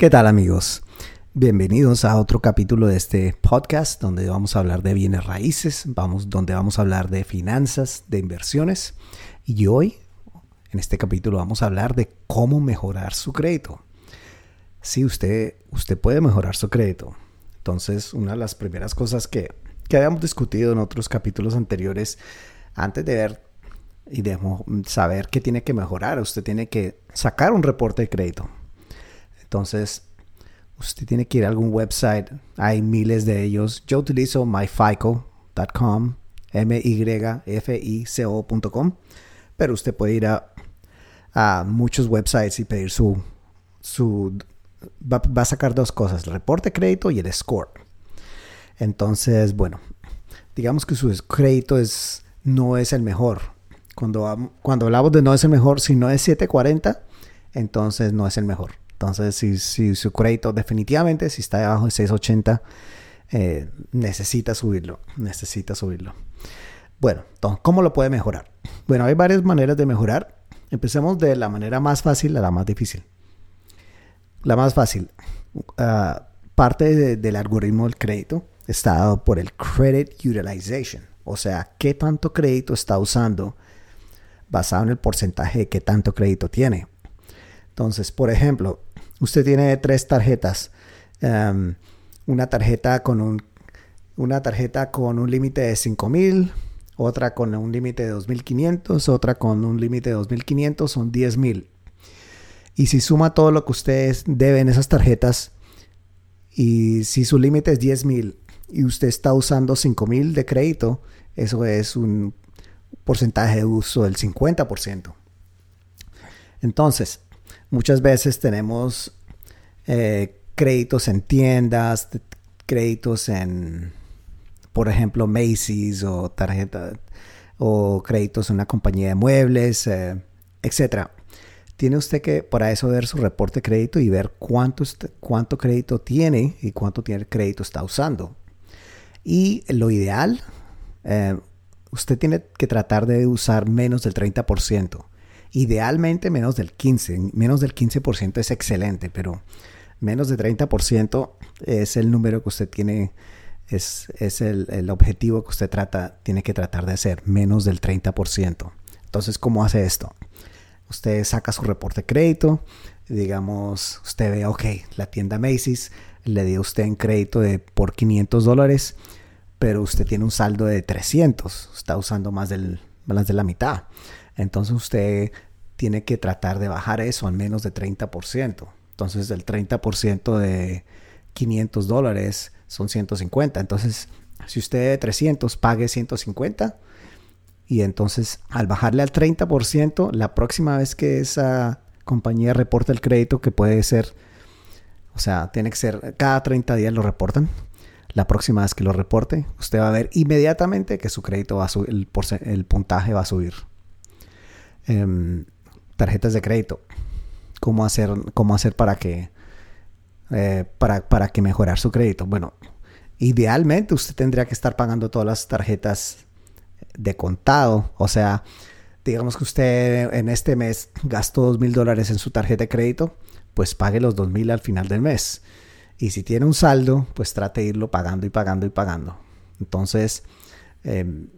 ¿Qué tal amigos? Bienvenidos a otro capítulo de este podcast donde vamos a hablar de bienes raíces, vamos, donde vamos a hablar de finanzas, de inversiones y hoy en este capítulo vamos a hablar de cómo mejorar su crédito. Sí, usted, usted puede mejorar su crédito. Entonces, una de las primeras cosas que, que habíamos discutido en otros capítulos anteriores, antes de ver y de saber qué tiene que mejorar, usted tiene que sacar un reporte de crédito. Entonces, usted tiene que ir a algún website. Hay miles de ellos. Yo utilizo myfico.com, M-Y-F-I-C-O.com. Pero usted puede ir a, muchos websites y pedir su. su va, a sacar dos cosas: el reporte de crédito y el score. Entonces, bueno, digamos que su crédito es, no es el mejor. Cuando, cuando hablamos de no es el mejor, si no es 740, entonces no es el mejor. Entonces, si, su crédito definitivamente, si está debajo de 680, eh, necesita subirlo, necesita subirlo. Bueno, entonces, ¿cómo lo puede mejorar? Bueno, hay varias maneras de mejorar. Empecemos de la manera más fácil a la más difícil. La más fácil, ah, parte del algoritmo del crédito está dado por el credit utilization, o sea, qué tanto crédito está usando basado en el porcentaje de qué tanto crédito tiene. Entonces, por ejemplo, usted tiene tres tarjetas. Em, una tarjeta con un una tarjeta con un límite de 5000, otra con un límite de 2500, otra con un límite de 2500, son 10000. Y si suma todo lo que ustedes deben esas tarjetas y si su límite es 10000 y usted está usando 5000 de crédito, eso es un porcentaje de uso del 50%. Entonces, muchas veces tenemos eh, créditos en tiendas, créditos en, por ejemplo, Macy's o tarjeta o créditos en una compañía de muebles, eh, etcétera. Tiene usted que para eso ver su reporte de crédito y ver cuánto, cuánto crédito tiene y cuánto tiene crédito está usando. Y lo ideal, eh, usted tiene que tratar de usar menos del 30%. Idealmente menos del 15%. Menos del 15% es excelente, pero menos de 30% es el número que usted tiene, es, el, objetivo que usted trata, tiene que tratar de hacer, menos del 30%. Entonces, ¿cómo hace esto? Usted saca su reporte de crédito, digamos, usted ve, ok, la tienda Macy's le dio usted en crédito de por 500 dólares, pero usted tiene un saldo de 300, está usando más, del, más de la mitad. Entonces usted tiene que tratar de bajar eso al menos de 30%. Entonces el 30% de 500 dólares son 150. Entonces, si usted de 300 pague 150 y entonces al bajarle al 30%, la próxima vez que esa compañía reporta el crédito, que puede ser, o sea, tiene que ser, cada 30 días lo reportan. La próxima vez que lo reporte, usted va a ver inmediatamente que su crédito va a subir, el, el puntaje va a subir. Em, tarjetas de crédito cómo hacer, cómo hacer para que, eh, para, para que mejorar su crédito. Bueno, idealmente usted tendría que estar pagando todas las tarjetas de contado. O sea, digamos que usted en este mes gastó dos mil dólares en su tarjeta de crédito, pues pague los dos mil al final del mes. Y si tiene un saldo, pues trate de irlo pagando y pagando y pagando. Entonces, em,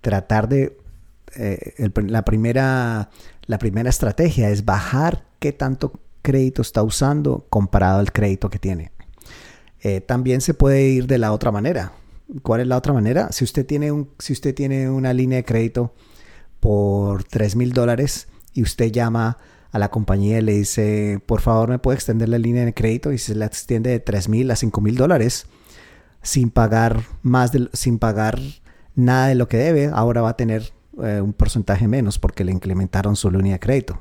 tratar de... Eh, la, primera, la primera estrategia es bajar qué tanto crédito está usando comparado al crédito que tiene. Eh, también se puede ir de la otra manera. ¿Cuál es la otra manera? Si usted tiene, un, si usted tiene una línea de crédito por 3 mil dólares y usted llama a la compañía y le dice, por favor, me puede extender la línea de crédito y se la extiende de 3 mil a 5 mil dólares sin pagar más de, sin pagar nada de lo que debe, ahora va a tener eh, un porcentaje menos porque le incrementaron su línea de crédito.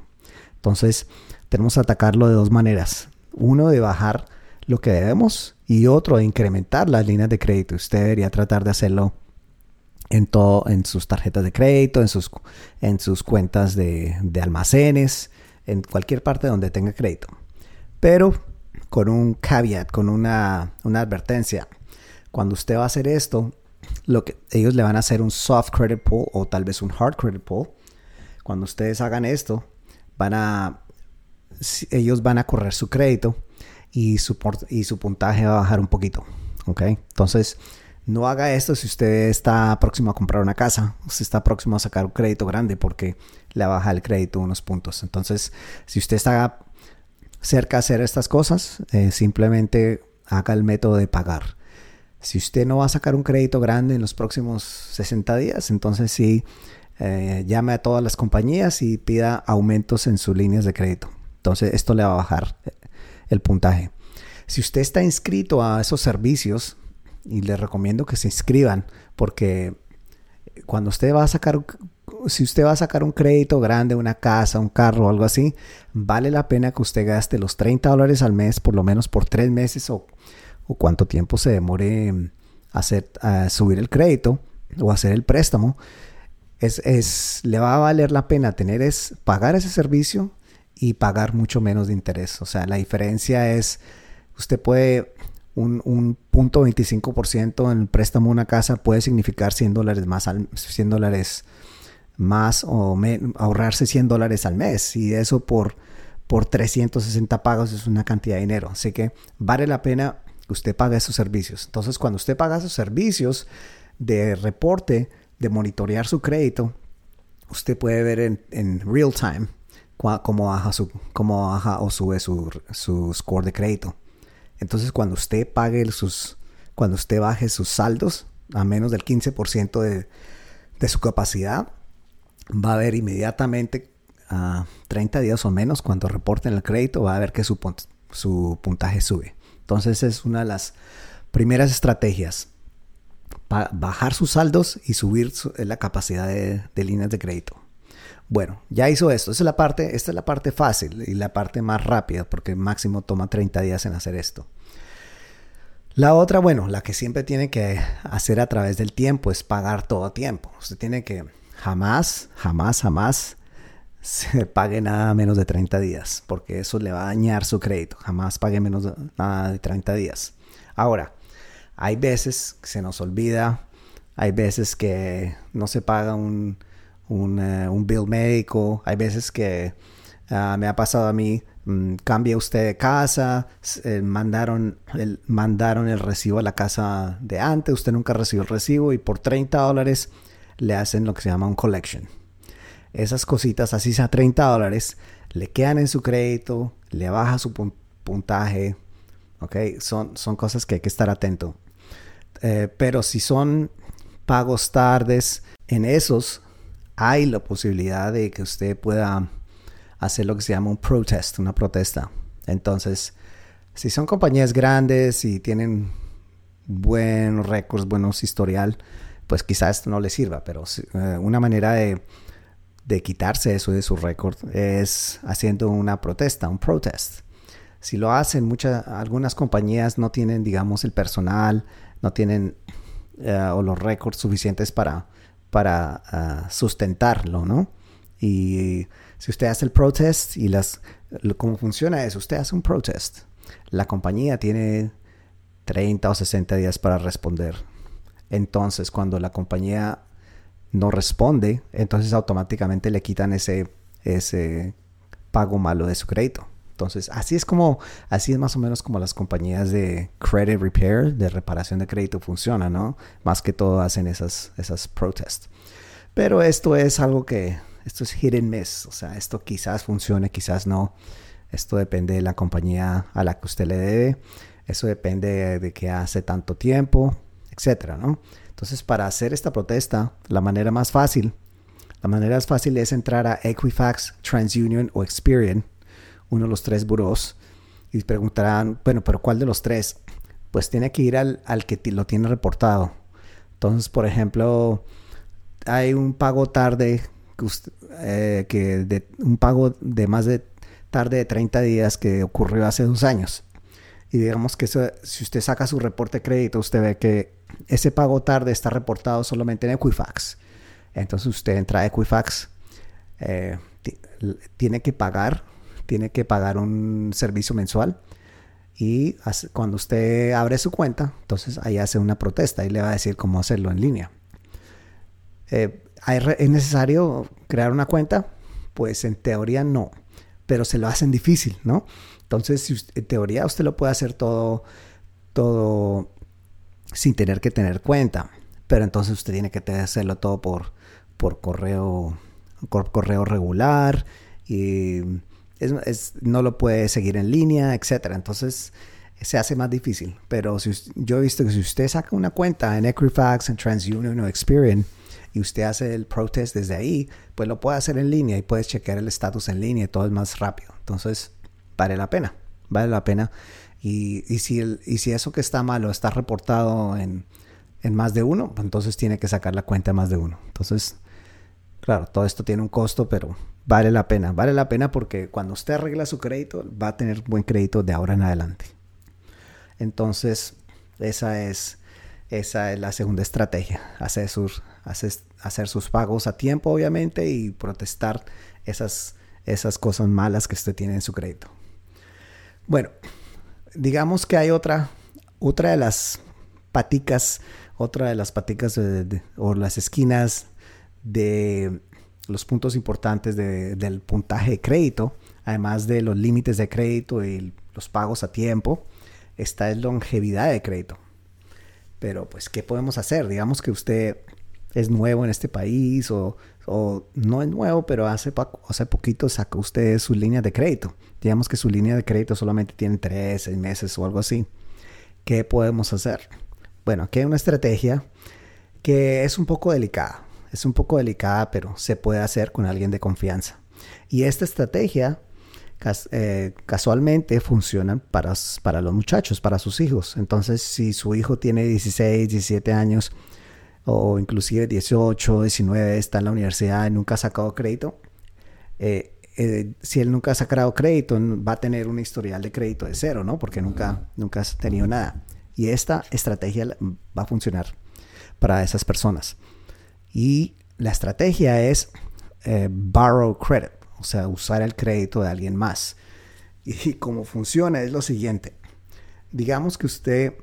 Entonces, tenemos que atacarlo de dos maneras. Uno, de bajar lo que debemos y otro, de incrementar las líneas de crédito. Usted debería tratar de hacerlo en todo, en sus tarjetas de crédito, en sus, en sus cuentas de, almacenes, en cualquier parte donde tenga crédito. Pero con un caveat, con una, una advertencia. Cuando usted va a hacer esto, lo que ellos le van a hacer un soft credit pull o tal vez un hard credit pull. Cuando ustedes hagan esto, van a, ellos van a correr su crédito y su, y su puntaje va a bajar un poquito. ¿Ok? Entonces, no haga esto si usted está próximo a comprar una casa, usted está próximo a sacar un crédito grande porque le baja el crédito unos puntos. Entonces, si usted está cerca de hacer estas cosas, eh, simplemente haga el método de pagar. Si usted no va a sacar un crédito grande en los próximos 60 días, entonces sí, eh, llame a todas las compañías y pida aumentos en sus líneas de crédito. Entonces esto le va a bajar el puntaje. Si usted está inscrito a esos servicios, y le recomiendo que se inscriban, porque cuando usted va a sacar, si usted va a sacar un crédito grande, una casa, un carro o algo así, vale la pena que usted gaste los 30 dólares al mes, por lo menos por tres meses o o cuánto tiempo se demore hacer, a subir el crédito o hacer el préstamo, es, le va a valer la pena tener es pagar ese servicio y pagar mucho menos de interés. O sea, la diferencia es, usted puede, un, un punto 25% en el préstamo de una casa puede significar 100 dólares más, al, 100 dólares más o ahorrarse 100 dólares al mes. Y eso por, por 360 pagos es una cantidad de dinero. Así que vale la pena usted paga esos servicios. Entonces, cuando usted paga esos servicios de reporte, de monitorear su crédito, usted puede ver en, real time cómo baja, su, cómo baja o sube su, su score de crédito. Entonces, cuando usted pague sus, cuando usted baje sus saldos a menos del 15% de, de su capacidad, va a ver inmediatamente a 30 días o menos cuando reporten el crédito, va a ver que su, su puntaje sube. Entonces es una de las primeras estrategias. bajar sus saldos y subir la capacidad de, líneas de crédito. Bueno, ya hizo esto. Es la parte, esta es la parte fácil y la parte más rápida porque máximo toma 30 días en hacer esto. La otra, bueno, la que siempre tiene que hacer a través del tiempo es pagar todo a tiempo. Usted tiene que jamás, jamás, jamás se pague nada menos de 30 días, porque eso le va a dañar su crédito. Jamás pague menos de, nada de 30 días. Ahora, hay veces que se nos olvida, hay veces que no se paga un, un, eh, bill médico, hay veces que ah, me ha pasado a mí, mm, cambia usted de casa, eh, mandaron, el, mandaron el recibo a la casa de antes, usted nunca recibió el recibo y por 30 dólares le hacen lo que se llama un collection esas cositas, así sea 30 dólares, le quedan en su crédito, le baja su puntaje, ¿ok? Son, son cosas que hay que estar atento. Eh, pero si son pagos tardes, en esos hay la posibilidad de que usted pueda hacer lo que se llama un protest, una protesta. Entonces, si son compañías grandes y tienen buenos récords, buenos historial, pues quizás esto no les sirva, pero eh, una manera de de quitarse eso de su récord es haciendo una protesta, un protest. Si lo hacen, muchas, algunas compañías no tienen, digamos, el personal, no tienen eh, o los récords suficientes para, para ah, sustentarlo, ¿no? Y si usted hace el protest y las, cómo funciona es, usted hace un protest, la compañía tiene 30 o 60 días para responder. Entonces, cuando la compañía no responde, entonces automáticamente le quitan ese, ese pago malo de su crédito. Entonces, así es como, así es más o menos como las compañías de credit repair, de reparación de crédito funcionan, ¿no? Más que todo hacen esas, esas protests. Pero esto es algo que, esto es hit and miss, o sea, esto quizás funcione, quizás no. Esto depende de la compañía a la que usted le debe. Eso depende de que hace tanto tiempo, etcétera, ¿no? Entonces, para hacer esta protesta, la manera más fácil, la manera más fácil es entrar a Equifax, TransUnion o Experian, uno de los tres buros, y preguntarán, bueno, pero ¿cuál de los tres? Pues tiene que ir al, que lo tiene reportado. Entonces, por ejemplo, hay un pago tarde, eh, que de, un pago de más de tarde de 30 días que ocurrió hace dos años. Y digamos que si usted saca su reporte de crédito, usted ve que ese pago tarde está reportado solamente en Equifax. Entonces usted entra a Equifax, eh, tiene que pagar, tiene que pagar un servicio mensual. Y cuando usted abre su cuenta, entonces ahí hace una protesta y le va a decir cómo hacerlo en línea. Eh, ¿Es necesario crear una cuenta? Pues en teoría no. pero se lo hacen difícil, ¿no? Entonces, en teoría usted lo puede hacer todo, todo sin tener que tener cuenta, pero entonces usted tiene que hacerlo todo por, por correo, correo regular y no lo puede seguir en línea, etcétera. Entonces se hace más difícil. Pero si, yo he visto que si usted saca una cuenta en Equifax, en TransUnion o Experian y usted hace el protest desde ahí, pues lo puede hacer en línea y puedes chequear el estatus en línea y todo es más rápido. Entonces vale la pena, vale la pena. Y, si, el, y si eso que está malo está reportado en, en más de uno, pues entonces tiene que sacar la cuenta más de uno. Entonces, claro, todo esto tiene un costo, pero vale la pena. Vale la pena porque cuando usted arregla su crédito, va a tener buen crédito de ahora en adelante. Entonces, esa es, esa es la segunda estrategia. Hacer sus, hacer, sus pagos a tiempo, obviamente, y protestar esas, esas cosas malas que usted tiene en su crédito. Bueno, digamos que hay otra, otra de las paticas, otra de las paticas o las esquinas de los puntos importantes del puntaje de crédito, además de los límites de crédito y los pagos a tiempo, esta es longevidad de crédito. Pero pues, ¿qué podemos hacer? Digamos que usted es nuevo en este país o, no es nuevo, pero hace, hace poquito sacó usted su línea de crédito. Digamos que su línea de crédito solamente tiene tres, seis meses o algo así. ¿Qué podemos hacer? Bueno, aquí hay una estrategia que es un poco delicada. Es un poco delicada, pero se puede hacer con alguien de confianza. Y esta estrategia eh, casualmente funcionan para, para los muchachos, para sus hijos. Entonces, si su hijo tiene 16, 17 años o inclusive 18, 19, está en la universidad y nunca ha sacado crédito, eh, eh, si él nunca ha sacado crédito, va a tener un historial de crédito de cero, ¿no? Porque nunca, nunca ha tenido nada. Y esta estrategia va a funcionar para esas personas. Y la estrategia es borrow credit o sea, usar el crédito de alguien más. Y cómo funciona es lo siguiente. Digamos que usted,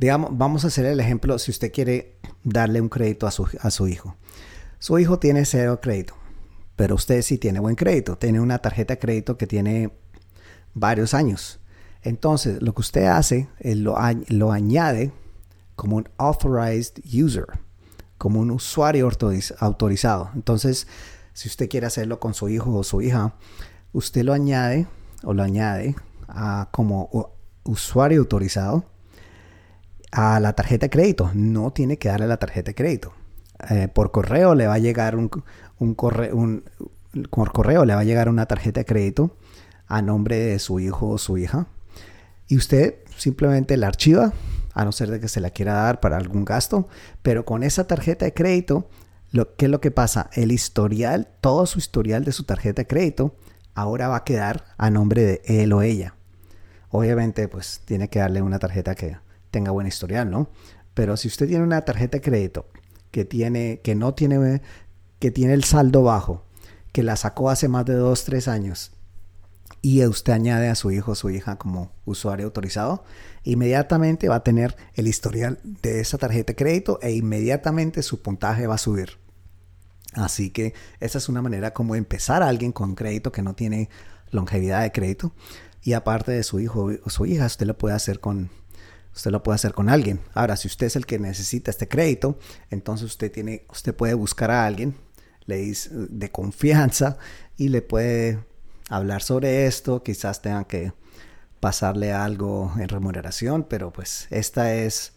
digamos, vamos a hacer el ejemplo si usted quiere darle un crédito a su, a su hijo. Su hijo tiene cero crédito, pero usted sí tiene buen crédito, tiene una tarjeta de crédito que tiene varios años. Entonces, lo que usted hace, es lo, lo añade como un authorized user, como un usuario autorizado. Entonces, si usted quiere hacerlo con su hijo o su hija, usted lo añade o lo añade a, como usuario autorizado a la tarjeta de crédito. No tiene que darle la tarjeta de crédito. Eh, por correo le va a llegar un, correo, un, por correo le va a llegar una tarjeta de crédito a nombre de su hijo o su hija. Y usted simplemente la archiva, a no ser de que se la quiera dar para algún gasto, pero con esa tarjeta de crédito ¿Qué es lo que pasa? El historial, todo su historial de su tarjeta de crédito, ahora va a quedar a nombre de él o ella. Obviamente, pues tiene que darle una tarjeta que tenga buen historial, ¿no? Pero si usted tiene una tarjeta de crédito que tiene, que no tiene, que tiene el saldo bajo, que la sacó hace más de dos, tres años, y usted añade a su hijo o su hija como usuario autorizado, inmediatamente va a tener el historial de esa tarjeta de crédito e inmediatamente su puntaje va a subir. Así que esa es una manera como empezar a alguien con crédito que no tiene longevidad de crédito. Y aparte de su hijo o su hija, usted lo puede hacer con, usted lo puede hacer con alguien. Ahora, si usted es el que necesita este crédito, entonces usted tiene, usted puede buscar a alguien le dice, de confianza y le puede hablar sobre esto. Quizás tengan que pasarle algo en remuneración, pero pues esta es,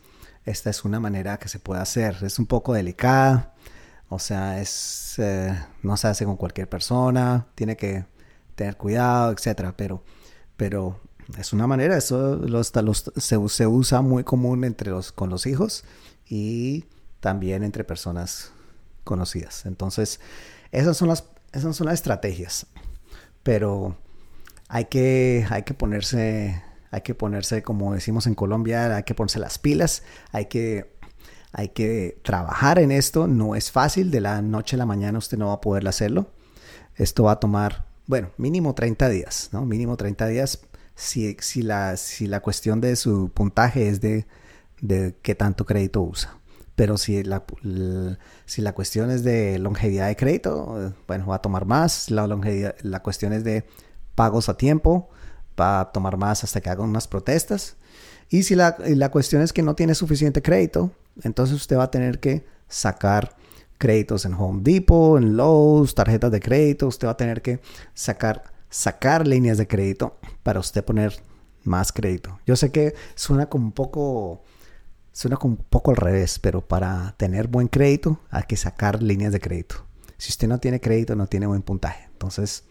esta es una manera que se puede hacer. Es un poco delicada, o sea, es, eh, no se hace con cualquier persona, tiene que tener cuidado, etcétera, pero, pero es una manera, eso los, los, se, se, usa muy común entre los, con los hijos y también entre personas conocidas. Entonces, esas son las, esas son las estrategias, pero hay que, hay que ponerse, hay que ponerse, como decimos en Colombia, hay que ponerse las pilas, hay que, hay que trabajar en esto. No es fácil, de la noche a la mañana usted no va a poder hacerlo. Esto va a tomar, bueno, mínimo 30 días, ¿no? Mínimo 30 días si, la, si la cuestión de su puntaje es de, de qué tanto crédito usa. Pero si la, si la cuestión es de longevidad de crédito, bueno, va a tomar más. La, longevidad, la cuestión es de pagos a tiempo, va a tomar más hasta que hagan unas protestas. Y si la, la cuestión es que no tiene suficiente crédito, entonces usted va a tener que sacar créditos en Home Depot, en Lowe's, tarjetas de crédito. Usted va a tener que sacar, sacar líneas de crédito para usted poner más crédito. Yo sé que suena como un poco, suena como un poco al revés, pero para tener buen crédito hay que sacar líneas de crédito. Si usted no tiene crédito, no tiene buen puntaje. Entonces,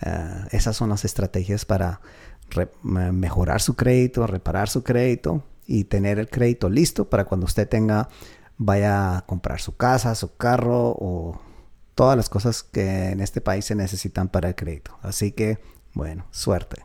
eh, esas son las estrategias para mejorar su crédito, reparar su crédito y tener el crédito listo para cuando usted tenga, vaya a comprar su casa, su carro o todas las cosas que en este país se necesitan para el crédito. Así que, bueno, suerte.